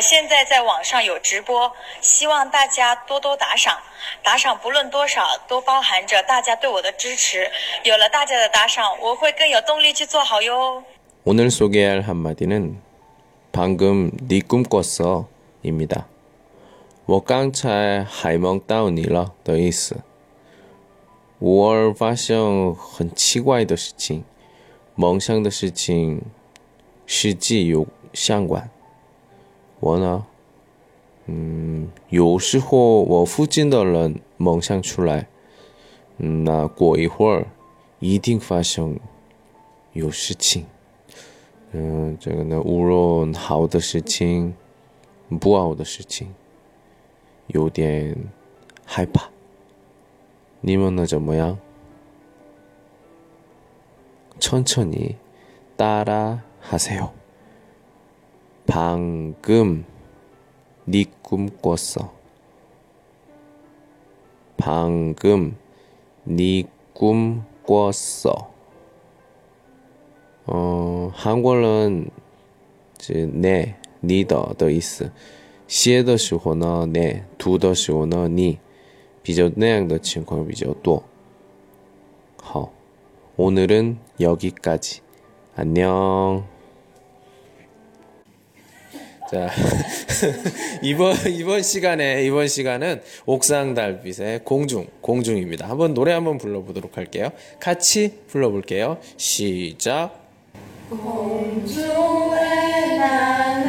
现在在网上有直播，希望大家多多打赏。打赏不论多少，都包含着大家对我的支持。有了大家的打赏，我会更有动力去做好哟。 오늘 소개할 한마디는 방금 네 꿈꿨어 입니다. 我刚才还梦到你了的意思。偶尔发生很奇怪的事情，梦想的事情实际有相关。 我呢，嗯，有时候我附近的人梦想出来，嗯，那过一会儿一定发生有事情。嗯，这个呢，无论好的事情，不好的事情，有点害怕。你们呢怎么样？천천히따라하세요。 방금 네 꿈꿨어. 방금 네 꿈꿨어. 어, 한국어는 是네, 你的的意思。写的时候呢，네, 读的时候呢，你比较那样的情况比较多。好，오늘은 여기까지. 안녕. 자 이번 이번 시간에 이번 시간은 옥상 달빛의 공중 공중입니다. 한번 노래 한번 불러보도록 할게요. 같이 불러볼게요. 시작. 공중에 나는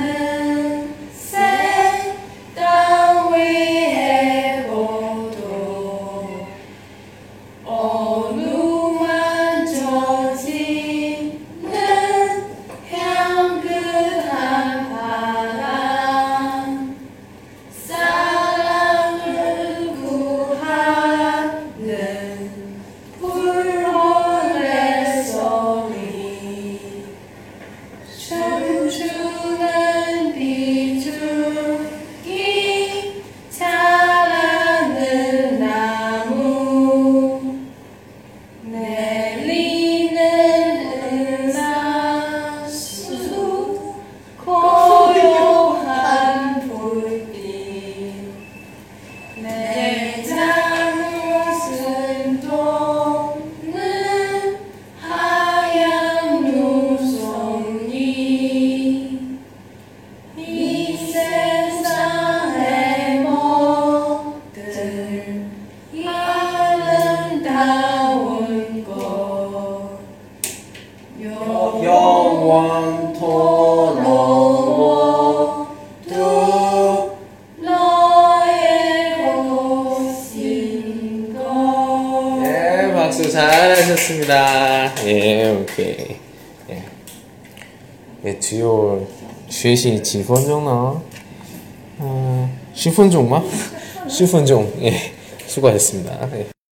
영원토록 모두 너의 곳인 것 네, 박수 잘하셨습니다. 예, 오케이. 예. 예, 只有学习几分钟呢？嗯，十分钟吗？十分钟。 예, 수고하셨습니다. 예.